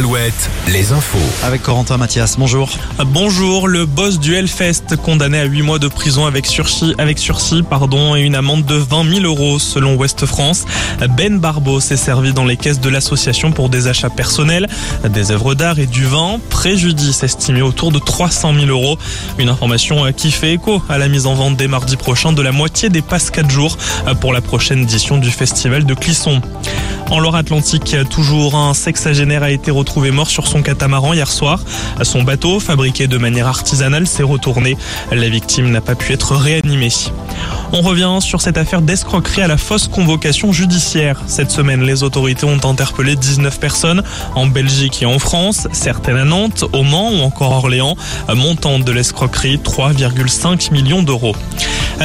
Alouette, les infos. Avec Corentin Mathias, bonjour. Bonjour, le boss du Hellfest, condamné à 8 mois de prison avec sursis, avec sursis pardon, et une amende de 20 000 euros selon Ouest France. Ben Barbeau s'est servi dans les caisses de l'association pour des achats personnels, des œuvres d'art et du vin, préjudice estimé autour de 300 000 euros. Une information qui fait écho à la mise en vente dès mardi prochain de la moitié des passes 4 jours pour la prochaine édition du festival de Clisson. En Loire-Atlantique, toujours un sexagénaire a été retrouvé mort sur son catamaran hier soir. Son bateau, fabriqué de manière artisanale, s'est retourné. La victime n'a pas pu être réanimée. On revient sur cette affaire d'escroquerie à la fausse convocation judiciaire. Cette semaine, les autorités ont interpellé 19 personnes en Belgique et en France, certaines à Nantes, au Mans ou encore Orléans. Montant de l'escroquerie 3,5 millions d'euros.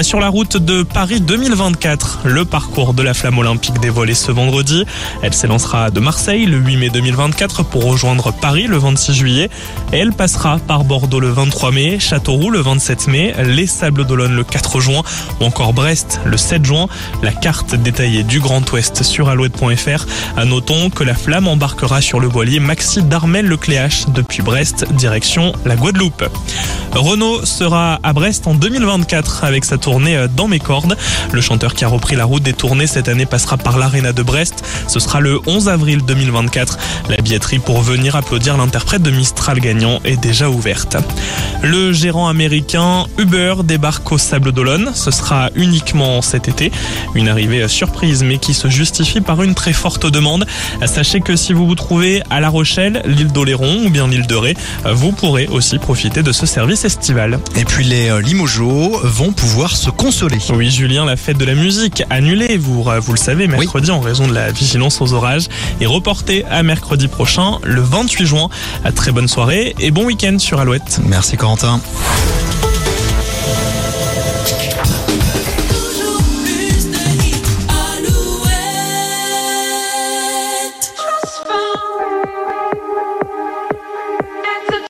Sur la route de Paris 2024, le parcours de la flamme olympique dévoilé ce vendredi. Elle s'élancera de Marseille le 8 mai 2024 pour rejoindre Paris le 26 juillet. Et elle passera par Bordeaux le 23 mai, Châteauroux le 27 mai, les Sables d'Olonne le 4 juin ou encore Brest le 7 juin. La carte détaillée du Grand Ouest sur alouette.fr. Notons que la flamme embarquera sur le voilier Maxi Darmel le Cléache depuis Brest direction la Guadeloupe. Renault sera à Brest en 2024 avec sa tournée euh, Dans mes cordes. Le chanteur qui a repris la route des tournées cette année passera par l'Arena de Brest. Ce sera le 11 avril 2024. La billetterie pour venir applaudir l'interprète de Mistral gagnant est déjà ouverte. Le gérant américain Uber débarque au Sable d'Olonne. Ce sera uniquement cet été. Une arrivée surprise mais qui se justifie par une très forte demande. Sachez que si vous vous trouvez à La Rochelle, l'île d'Oléron ou bien l'île de Ré, vous pourrez aussi profiter de ce service estival. Et puis les euh, Limogeaux vont pouvoir se consoler. Oui, Julien, la fête de la musique annulée, vous, vous le savez, mercredi en raison de la vigilance aux orages est reportée à mercredi prochain, le 28 juin. À très bonne soirée et bon week-end sur Alouette. Merci Corentin.